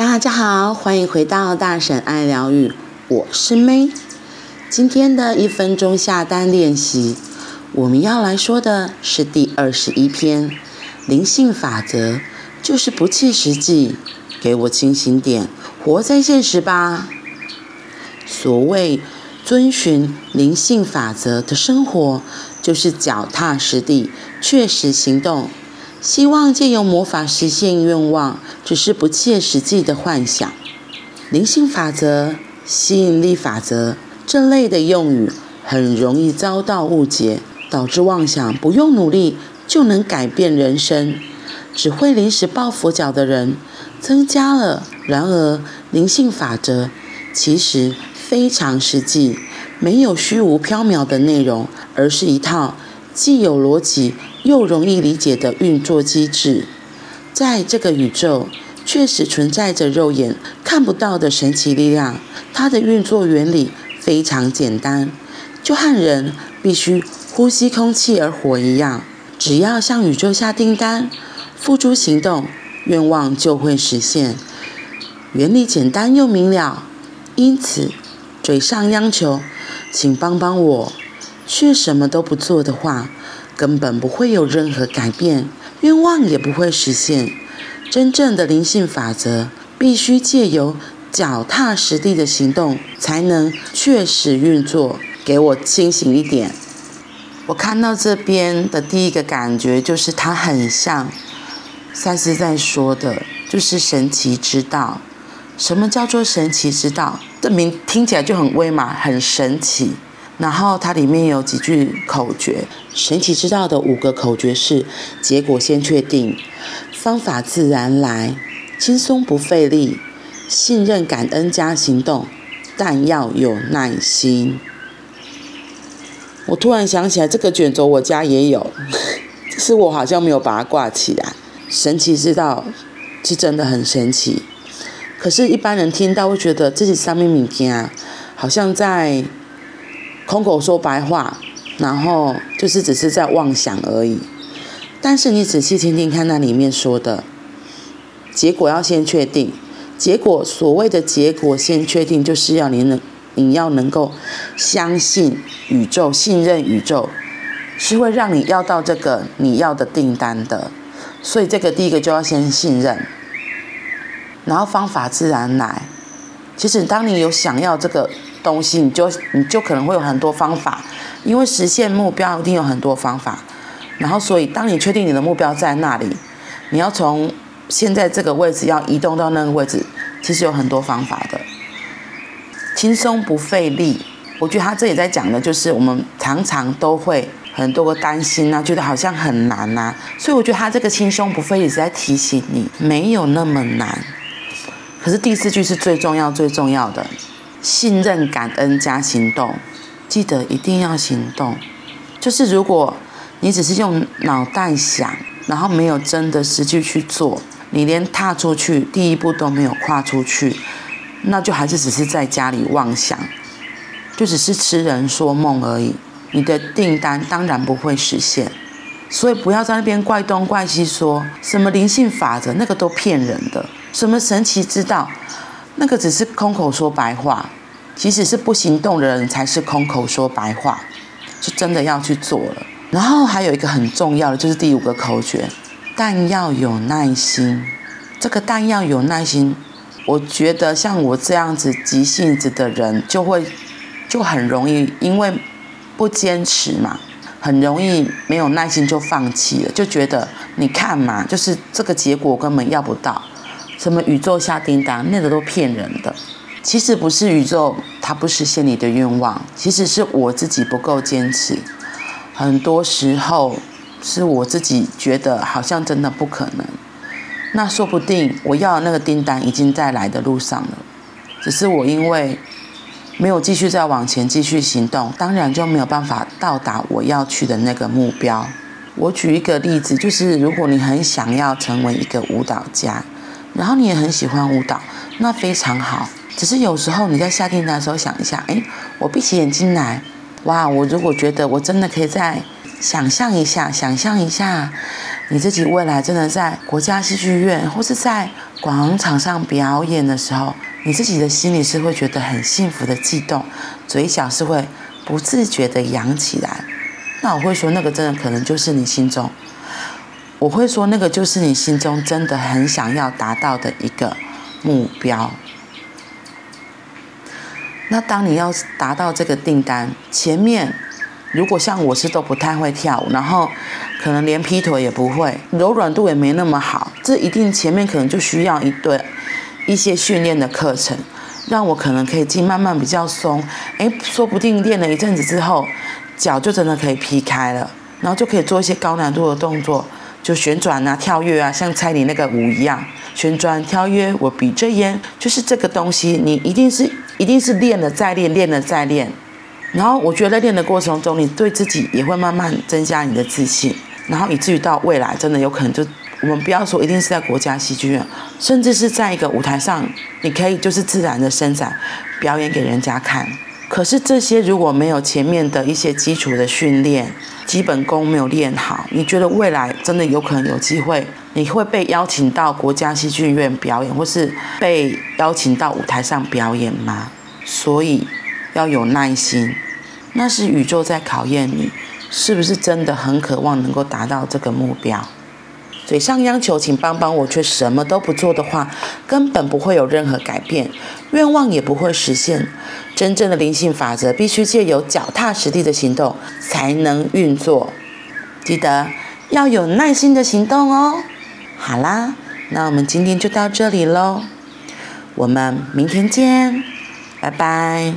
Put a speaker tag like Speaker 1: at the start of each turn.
Speaker 1: 大家好，欢迎回到大婶爱疗愈，我是 May。今天的一分钟下单练习，我们要来说的是第二十一篇，灵性法则就是不切实际，给我清醒点，活在现实吧。所谓遵循灵性法则的生活，就是脚踏实地，确实行动。希望借由魔法实现愿望，只是不切实际的幻想。灵性法则、吸引力法则这类的用语，很容易遭到误解，导致妄想不用努力就能改变人生，只会临时抱佛脚的人增加了。然而，灵性法则其实非常实际，没有虚无缥缈的内容，而是一套既有逻辑，又容易理解的运作机制，在这个宇宙确实存在着肉眼看不到的神奇力量。它的运作原理非常简单，就和人必须呼吸空气而活一样。只要向宇宙下订单，付诸行动，愿望就会实现。原理简单又明了，因此嘴上央求“请帮帮我”，却什么都不做的话。根本不会有任何改变，愿望也不会实现。真正的灵性法则必须借由脚踏实地的行动，才能确实运作。给我清醒一点。我看到这边的第一个感觉就是，它很像赛斯在说的，就是神奇之道。什么叫做神奇之道？这名听起来就很威嘛，很神奇。然后它里面有几句口诀，神奇之道的五个口诀是：结果先确定，方法自然来，轻松不费力，信任感恩加行动，但要有耐心。我突然想起来，这个卷轴我家也有，是我好像没有把它挂起来。神奇之道是真的很神奇，可是，一般人听到会觉得自己上面物件好像在。空口说白话，然后就是只是在妄想而已。但是你仔细听听看，那里面说的结果要先确定。结果所谓的结果先确定，就是要你能，你要能够相信宇宙，信任宇宙是会让你要到这个你要的订单的。所以这个第一个就要先信任，然后方法自然来。其实当你有想要这个。东西你就你就可能会有很多方法，因为实现目标一定有很多方法。然后，所以当你确定你的目标在那里，你要从现在这个位置要移动到那个位置，其实有很多方法的，轻松不费力。我觉得他这里在讲的就是我们常常都会很多个担心啊，觉得好像很难啊。所以我觉得他这个轻松不费力是在提醒你，没有那么难。可是第四句是最重要最重要的。信任、感恩加行动，记得一定要行动。就是如果你只是用脑袋想，然后没有真的实际去做，你连踏出去第一步都没有跨出去，那就还是只是在家里妄想，就只是痴人说梦而已。你的订单当然不会实现。所以不要在那边怪东怪西说，什么灵性法则，那个都骗人的，什么神奇之道。那个只是空口说白话，即使是不行动的人才是空口说白话，是真的要去做了。然后还有一个很重要的，就是第五个口诀，但要有耐心。这个但要有耐心，我觉得像我这样子急性子的人，就会就很容易因为不坚持嘛，很容易没有耐心就放弃了，就觉得你看嘛，就是这个结果根本要不到。什么宇宙下订单，那个都骗人的。其实不是宇宙它不实现你的愿望，其实是我自己不够坚持。很多时候是我自己觉得好像真的不可能。那说不定我要的那个订单已经在来的路上了，只是我因为没有继续再往前继续行动，当然就没有办法到达我要去的那个目标。我举一个例子，就是如果你很想要成为一个舞蹈家。然后你也很喜欢舞蹈，那非常好。只是有时候你在下订单的时候想一下，哎，我闭起眼睛来，哇！我如果觉得我真的可以再想象一下，想象一下，你自己未来真的在国家戏剧院或是在广场上表演的时候，你自己的心里是会觉得很幸福的悸动，嘴角是会不自觉的扬起来。那我会说，那个真的可能就是你心中，我会说那个就是你心中真的很想要达到的一个目标。那当你要达到这个订单，前面如果像我是都不太会跳舞，然后可能连劈腿也不会，柔软度也没那么好，这一定前面可能就需要一对一些训练的课程，让我可能可以进慢慢比较松，诶，说不定练了一阵子之后。脚就真的可以劈开了，然后就可以做一些高难度的动作，就旋转啊、跳跃啊，像猜你那个舞一样，旋转、跳跃。我闭着眼，就是这个东西，你一定是一定是练了再练，练了再练。然后我觉得练的过程中，你对自己也会慢慢增加你的自信，然后以至于到未来，真的有可能就我们不要说一定是在国家戏剧院，甚至是在一个舞台上，你可以就是自然的伸展，表演给人家看。可是这些如果没有前面的一些基础的训练，基本功没有练好，你觉得未来真的有可能有机会，你会被邀请到国家戏剧院表演，或是被邀请到舞台上表演吗？所以要有耐心，那是宇宙在考验你，是不是真的很渴望能够达到这个目标。嘴上央求，请帮帮我，却什么都不做的话，根本不会有任何改变，愿望也不会实现。真正的灵性法则，必须借由脚踏实地的行动才能运作。记得要有耐心的行动哦。好啦，那我们今天就到这里喽，我们明天见，拜拜。